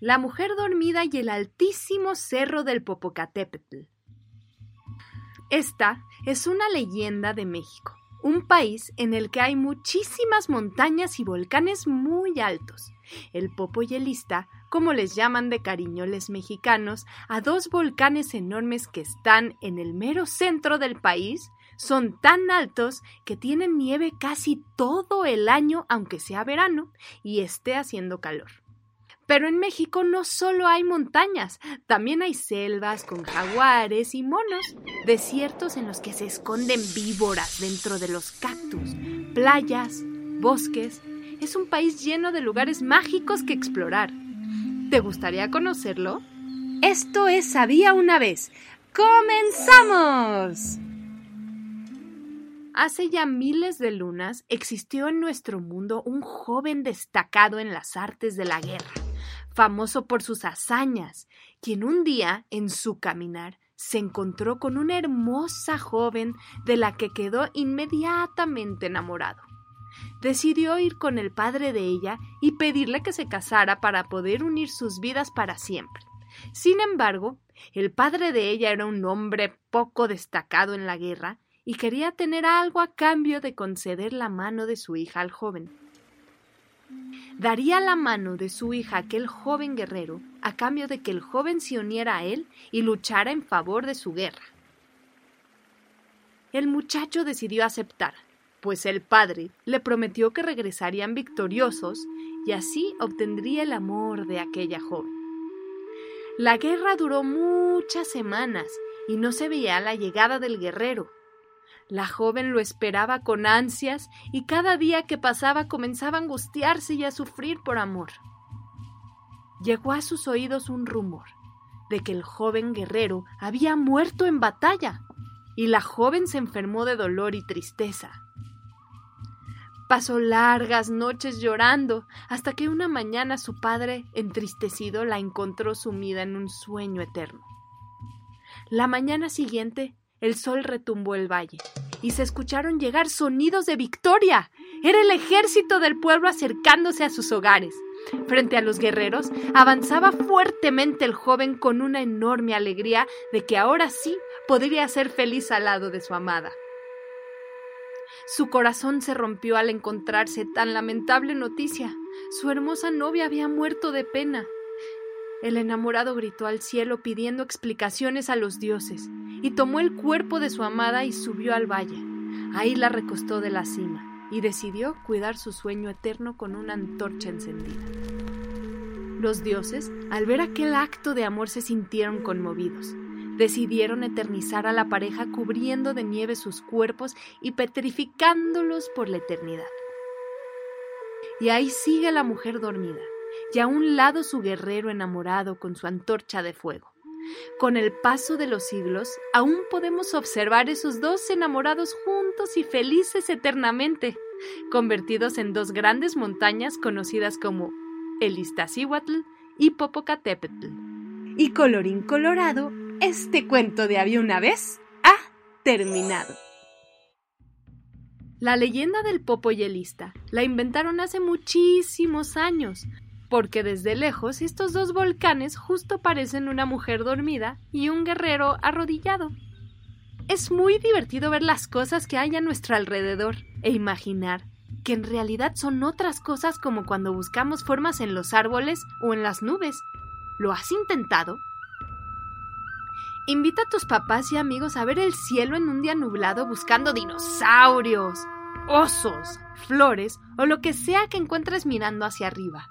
La mujer dormida y el altísimo cerro del Popocatépetl. Esta es una leyenda de México, un país en el que hay muchísimas montañas y volcanes muy altos. El Popoyelista, como les llaman de cariño los mexicanos, a dos volcanes enormes que están en el mero centro del país, son tan altos que tienen nieve casi todo el año, aunque sea verano y esté haciendo calor. Pero en México no solo hay montañas, también hay selvas con jaguares y monos, desiertos en los que se esconden víboras dentro de los cactus, playas, bosques. Es un país lleno de lugares mágicos que explorar. ¿Te gustaría conocerlo? Esto es Sabía una vez. ¡Comenzamos! Hace ya miles de lunas existió en nuestro mundo un joven destacado en las artes de la guerra famoso por sus hazañas, quien un día, en su caminar, se encontró con una hermosa joven de la que quedó inmediatamente enamorado. Decidió ir con el padre de ella y pedirle que se casara para poder unir sus vidas para siempre. Sin embargo, el padre de ella era un hombre poco destacado en la guerra y quería tener algo a cambio de conceder la mano de su hija al joven daría la mano de su hija a aquel joven guerrero a cambio de que el joven se uniera a él y luchara en favor de su guerra. El muchacho decidió aceptar, pues el padre le prometió que regresarían victoriosos y así obtendría el amor de aquella joven. La guerra duró muchas semanas y no se veía la llegada del guerrero, la joven lo esperaba con ansias y cada día que pasaba comenzaba a angustiarse y a sufrir por amor. Llegó a sus oídos un rumor de que el joven guerrero había muerto en batalla y la joven se enfermó de dolor y tristeza. Pasó largas noches llorando hasta que una mañana su padre, entristecido, la encontró sumida en un sueño eterno. La mañana siguiente el sol retumbó el valle y se escucharon llegar sonidos de victoria. Era el ejército del pueblo acercándose a sus hogares. Frente a los guerreros avanzaba fuertemente el joven con una enorme alegría de que ahora sí podría ser feliz al lado de su amada. Su corazón se rompió al encontrarse tan lamentable noticia. Su hermosa novia había muerto de pena. El enamorado gritó al cielo pidiendo explicaciones a los dioses, y tomó el cuerpo de su amada y subió al valle. Ahí la recostó de la cima, y decidió cuidar su sueño eterno con una antorcha encendida. Los dioses, al ver aquel acto de amor, se sintieron conmovidos. Decidieron eternizar a la pareja cubriendo de nieve sus cuerpos y petrificándolos por la eternidad. Y ahí sigue la mujer dormida, y a un lado su guerrero enamorado con su antorcha de fuego. Con el paso de los siglos, aún podemos observar esos dos enamorados juntos y felices eternamente, convertidos en dos grandes montañas conocidas como el Iztaccíhuatl y Popocatépetl. Y colorín colorado, este cuento de había una vez ha terminado. La leyenda del Popoyelista la inventaron hace muchísimos años, porque desde lejos estos dos volcanes justo parecen una mujer dormida y un guerrero arrodillado. Es muy divertido ver las cosas que hay a nuestro alrededor e imaginar que en realidad son otras cosas como cuando buscamos formas en los árboles o en las nubes. ¿Lo has intentado? Invita a tus papás y amigos a ver el cielo en un día nublado buscando dinosaurios, osos, flores o lo que sea que encuentres mirando hacia arriba.